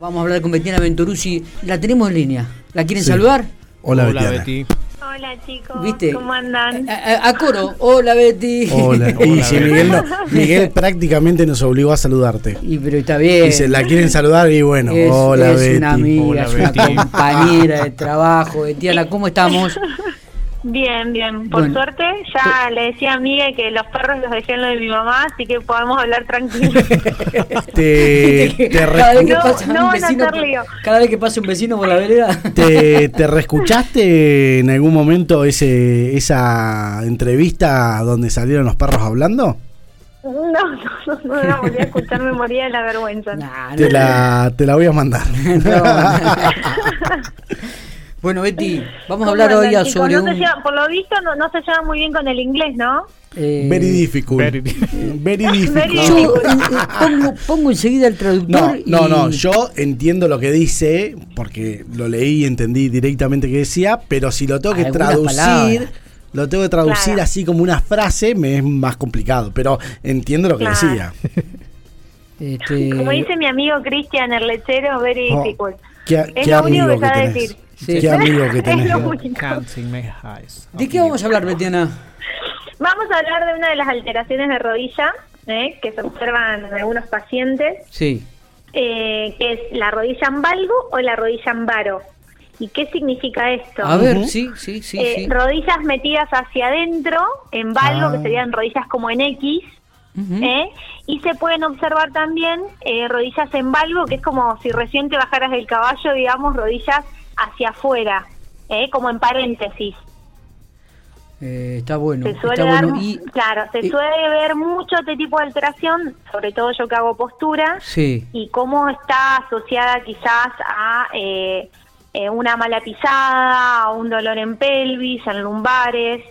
Vamos a hablar con Bettina Venturuzzi. La tenemos en línea. ¿La quieren saludar? Hola, Hola, Betiana. Betty. Hola chicos, ¿Viste? ¿cómo andan? A, a- a coro. Hola, Betty. Hola. Y Hola, si. Miguel, no- Miguel prácticamente nos obligó a saludarte. Y pero está bien. Dice, la quieren saludar y bueno, es, hola es Betty. una amiga, Hola, es una Betty. compañera de trabajo. Betiana, ¿cómo estamos? Bien, bien. Por Bueno. suerte ya le decía a Miguel que los perros los dejé en lo de mi mamá, así que podemos hablar tranquilos. Te, te, cada vez que No, pasa no un van a vecino, hacer lío. cada vez que pasa un vecino por la vereda. te- te reescuchaste en algún momento ese esa entrevista donde salieron los perros hablando? No, no, no, no la volví a escuchar, me moría de la vergüenza. Nah, Te la, te la voy a mandar. Bueno, Betty, vamos a ¿Cómo hablar hoy sobre No se un... lleva- por lo visto no, no se lleva muy bien con el inglés, ¿no? eh, Very difficult. Very- Very difficult. Very Yo difficult. eh, eh, pongo, pongo enseguida el traductor. No, no, y- no, yo entiendo lo que dice, porque lo leí y entendí directamente que decía, pero si lo tengo que Algunas traducir, palabras. lo tengo que traducir Claro. así como una frase, me es más complicado, pero entiendo lo que Claro. decía. Este, Como dice mi amigo Cristian, el lechero, very Oh, difficult. ¿Qué, Es qué lo único que que sabe tenés? decir. Sí. ¿Qué amigo que Es tenés? eyes. ¿De qué vamos a hablar, Betiana? Vamos a hablar de una de las alteraciones de rodilla ¿eh? que se observan en algunos pacientes, Sí. eh, que es la rodilla en valgo o la rodilla en varo. ¿Y qué significa esto? A ver, sí, sí, sí, Eh, sí. Rodillas metidas hacia adentro, en valgo, Ah. que serían rodillas como en X. ¿eh? y se pueden observar también eh, rodillas en valgo, que es como si recién te bajaras del caballo, digamos, rodillas hacia afuera, ¿eh? como en paréntesis. Eh, está bueno. Se suele está dar, bueno. Y, claro, se eh, suele ver mucho este tipo de alteración, sobre todo yo que hago postura, Sí. y cómo está asociada quizás a eh, eh, una mala pisada, a un dolor en pelvis, en lumbares.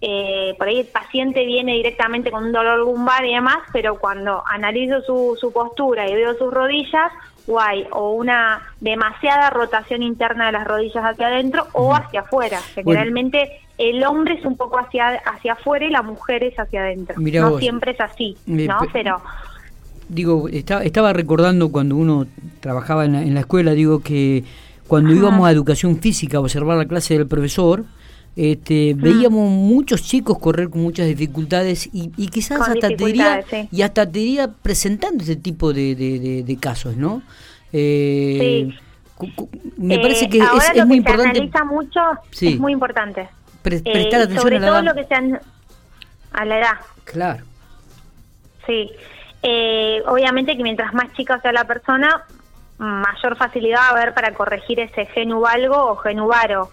Eh, por ahí el paciente viene directamente con un dolor lumbar y demás, pero cuando analizo su, su postura y veo sus rodillas, o hay o una demasiada rotación interna de las rodillas hacia adentro o hacia afuera. Generalmente el hombre es un poco hacia, hacia afuera y la mujer es hacia adentro. Mirá no vos. siempre es así, Eh, ¿no? pe- Pero Digo, esta- estaba recordando cuando uno trabajaba en la, en la escuela, digo que cuando Ajá. íbamos a educación física a observar la clase del profesor, este, veíamos muchos chicos correr con muchas dificultades y, y quizás Con hasta te diría, sí. y hasta te diría presentando ese tipo de, de- de- de casos, ¿no? Eh, Sí. Me Eh, parece que es, ahora es lo muy que se importante analiza mucho Sí. es muy importante. pre- Eh, prestar atención sobre a la todo edad. lo que se an- a la edad, Claro. sí. Eh, obviamente que mientras más chica sea la persona, mayor facilidad va a haber para corregir ese genuvalgo o genuvaro.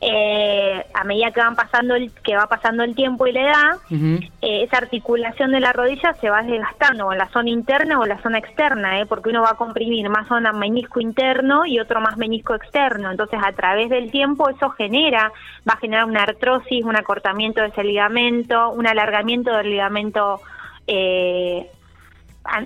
Eh, a medida que van pasando el, que va pasando el tiempo y la edad, eh, esa articulación de la rodilla se va desgastando o en la zona interna o en la zona externa, ¿eh? porque uno va a comprimir más zona menisco interno y otro más menisco externo. Entonces, a través del tiempo eso genera, va a generar una artrosis, un acortamiento de ese ligamento, un alargamiento del ligamento, eh,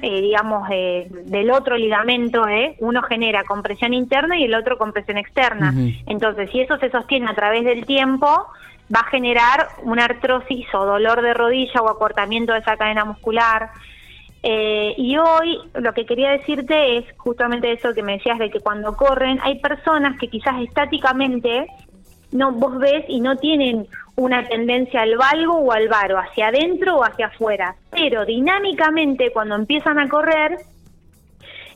eh, digamos, eh, del otro ligamento. ¿eh? Uno genera compresión interna y el otro compresión externa. Entonces, si eso se sostiene a través del tiempo, va a generar una artrosis o dolor de rodilla o acortamiento de esa cadena muscular. Eh, y hoy lo que quería decirte es justamente eso que me decías de que cuando corren hay personas que quizás estáticamente no vos ves y no tienen una tendencia al valgo o al varo, hacia adentro o hacia afuera, pero dinámicamente cuando empiezan a correr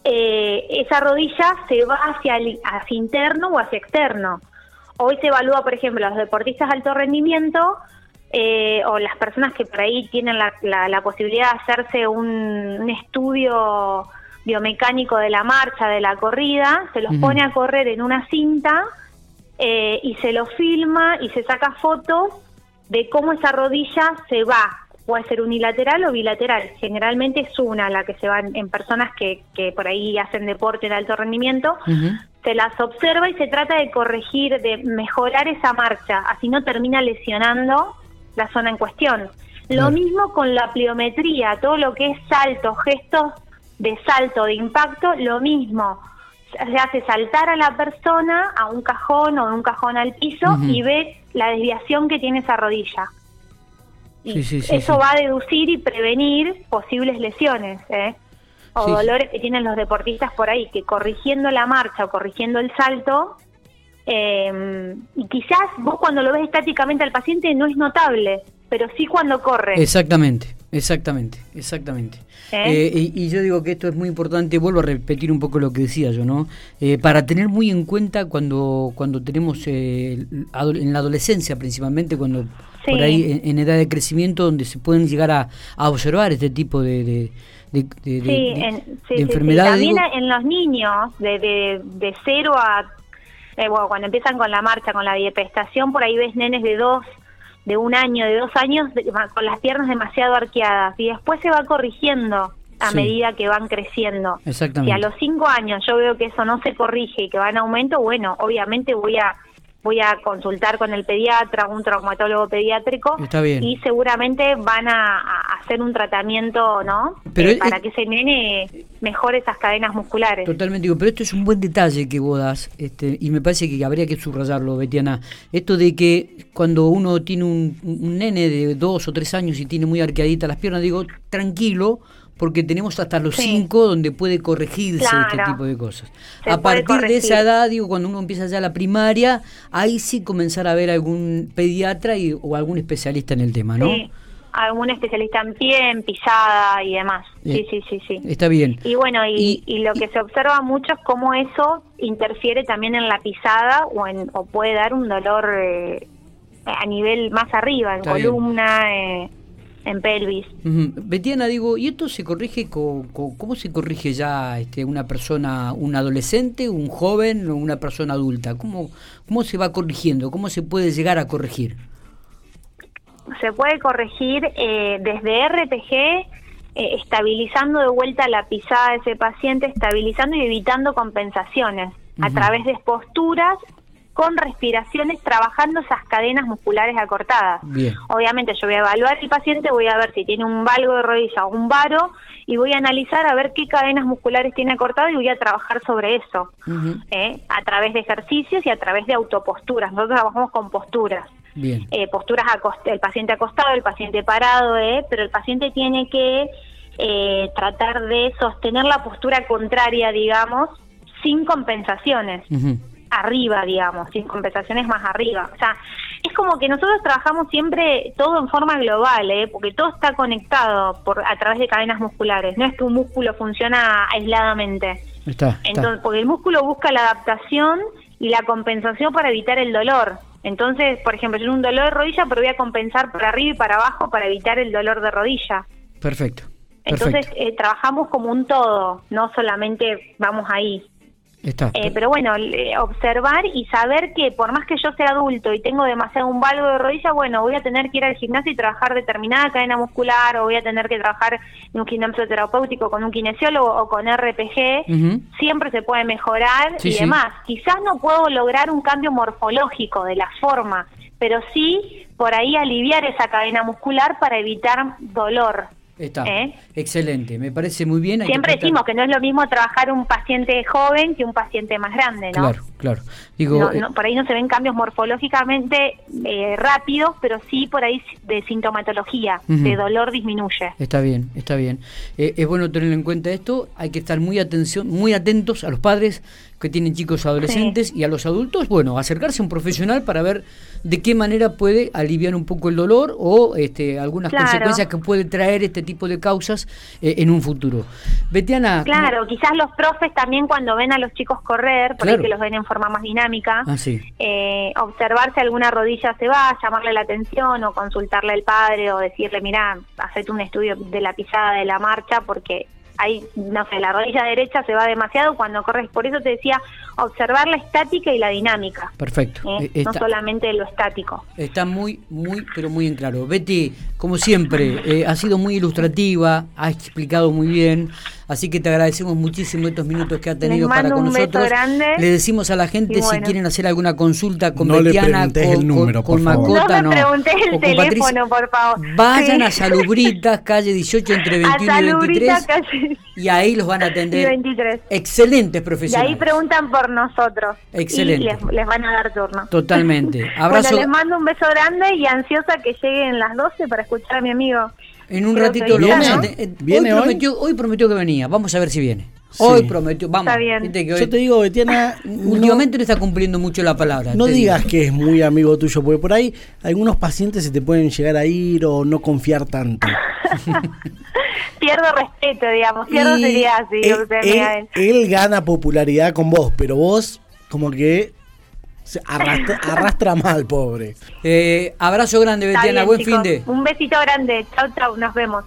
eh, esa rodilla se va hacia, el- hacia interno o hacia externo. Hoy se evalúa, por ejemplo, los deportistas de alto rendimiento eh, o las personas que por ahí tienen la, la- la posibilidad de hacerse un, un estudio biomecánico de la marcha, de la corrida, se los pone a correr en una cinta eh, y se lo filma y se saca fotos de cómo esa rodilla se va. Puede ser unilateral o bilateral. Generalmente es una la que se va en, en personas que, que por ahí hacen deporte de alto rendimiento. Se las observa y se trata de corregir, de mejorar esa marcha. Así no termina lesionando la zona en cuestión. Lo mismo con la pliometría, todo lo que es salto, gestos de salto, de impacto, lo mismo. Se hace saltar a la persona a un cajón o de un cajón al piso y ve la desviación que tiene esa rodilla. Y Sí, sí, sí, eso va a deducir y prevenir posibles lesiones. ¿eh? o dolores que tienen los deportistas por ahí, que corrigiendo la marcha o corrigiendo el salto, eh, y quizás vos cuando lo ves estáticamente al paciente no es notable, pero sí cuando corre. Exactamente, exactamente, exactamente. ¿Eh? Eh, y, yo digo que esto es muy importante, vuelvo a repetir un poco lo que decía yo, ¿no? Eh, para tener muy en cuenta cuando, cuando tenemos en la adolescencia principalmente, cuando por ahí en, edad de crecimiento, donde se pueden llegar a, observar este tipo de, de, enfermedades. También en los niños, de, de, de cero a eh, bueno, cuando empiezan con la marcha, con la diepestación, por ahí ves nenes de dos, de un año, de dos años, con las piernas demasiado arqueadas y después se va corrigiendo a medida que van creciendo. Exactamente. Si a los cinco años yo veo que eso no se corrige y que va en aumento, bueno, obviamente voy a voy a consultar con el pediatra, un traumatólogo pediátrico, y seguramente van a, hacer un tratamiento, ¿no? Pero eh, para que ese nene mejore esas cadenas musculares. Totalmente, digo, pero esto es un buen detalle que vos das, este, y me parece que habría que subrayarlo, Betiana. Esto de que cuando uno tiene un, un nene de dos o tres años y tiene muy arqueaditas las piernas, digo, tranquilo, porque tenemos hasta los cinco donde puede corregirse este tipo de cosas. a partir de esa edad, digo, cuando uno empieza ya la primaria, ahí sí comenzar a ver algún pediatra y, o algún especialista en el tema, ¿no? Sí, algún especialista en pie, en pisada y demás. sí, sí, sí, sí. Está bien. Y bueno, y, lo que se observa mucho es cómo eso interfiere también en la pisada o, en, o puede dar un dolor eh, a nivel más arriba, en columna, eh, en pelvis. Betiana, digo, ¿y esto se corrige con, cómo se corrige ya este, una persona, un adolescente, un joven o una persona adulta? ¿Cómo, ¿Cómo se va corrigiendo? ¿Cómo se puede llegar a corregir? Se puede corregir eh, desde RPG, eh, estabilizando de vuelta la pisada de ese paciente, estabilizando y evitando compensaciones a través de posturas con respiraciones trabajando esas cadenas musculares acortadas. Obviamente yo voy a evaluar el paciente, voy a ver si tiene un valgo de rodilla o un varo y voy a analizar a ver qué cadenas musculares tiene acortadas y voy a trabajar sobre eso ¿eh? a través de ejercicios y a través de autoposturas. Nosotros trabajamos con posturas. Eh, posturas el paciente acostado, el paciente parado, ¿eh? pero el paciente tiene que eh, tratar de sostener la postura contraria, digamos, sin compensaciones arriba, digamos, sin compensaciones más arriba. O sea, es como que nosotros trabajamos siempre todo en forma global, ¿eh? porque todo está conectado por a través de cadenas musculares. No es que un músculo funciona aisladamente. Está, Entonces, porque el músculo busca la adaptación y la compensación para evitar el dolor. Entonces, por ejemplo, yo tengo un dolor de rodilla, pero voy a compensar para arriba y para abajo para evitar el dolor de rodilla. Perfecto. Entonces, eh, trabajamos como un todo, no solamente vamos ahí. Eh, pero bueno, observar y saber que por más que yo sea adulto y tengo demasiado un valgo de rodilla, bueno, voy a tener que ir al gimnasio y trabajar determinada cadena muscular o voy a tener que trabajar en un gimnasio terapéutico con un kinesiólogo o con RPG. Siempre se puede mejorar y demás. Quizás no puedo lograr un cambio morfológico de la forma, pero sí por ahí aliviar esa cadena muscular para evitar dolor. Está. ¿Eh? Excelente, me parece muy bien. Siempre decimos que no es lo mismo trabajar un paciente joven que un paciente más grande, ¿no? Claro, claro. Digo, eh, por ahí no se ven cambios morfológicamente eh, rápidos, pero sí por ahí de sintomatología, de dolor disminuye. Está bien, está bien. es bueno tener en cuenta esto, hay que estar muy, atención, muy atentos a los padres que tienen chicos adolescentes y a los adultos, bueno, acercarse a un profesional para ver de qué manera puede aliviar un poco el dolor o este, algunas consecuencias que puede traer este tipo de causas eh, en un futuro. Betiana. Claro, quizás los profes también cuando ven a los chicos correr, porque los ven en forma más dinámica, ah, eh, observar si alguna rodilla se va, llamarle la atención o consultarle al padre o decirle, mira, hacete un estudio de la pisada de la marcha porque ahí, no sé, la rodilla derecha se va demasiado cuando corres. Por eso te decía, observar la estática y la dinámica. Perfecto. ¿eh? no solamente lo estático. Está muy, muy, pero muy en claro. Betty, como siempre, eh, ha sido muy ilustrativa, ha explicado muy bien. Así que te agradecemos muchísimo estos minutos que ha tenido para con nosotros. Le decimos a la gente si quieren hacer alguna consulta con no Betiana, con, el número, con, Macota, no. Me pregunté el teléfono, por favor. Vayan a Salubritas, calle 18 entre 21 y 23. Y ahí los van a atender. 23. Excelentes profesionales. Y ahí preguntan por nosotros. Excelente. Y les, van a dar turno. Totalmente. Abrazo. Bueno, les mando un beso grande y ansiosa que lleguen las 12 para escuchar a mi amigo. En un Creo ratito lo ¿Viene? vamos a eh, ¿Viene hoy, prometió, hoy prometió que venía. Vamos a ver si viene. Sí. Hoy prometió. Vamos. Está bien. Viste que hoy- Yo te digo, Betiana, últimamente no está cumpliendo mucho la palabra. No digas digo. que es muy amigo tuyo, porque por ahí algunos pacientes se te pueden llegar a ir o no confiar tanto. Pierdo respeto, digamos, pierdo seriedad si él, usted él- ven. él gana popularidad con vos, pero vos como que se arrastra, arrastra mal, pobre. Eh, abrazo grande, Betiana. Buen chicos. fin de. Un besito grande. Chau, chau, nos vemos.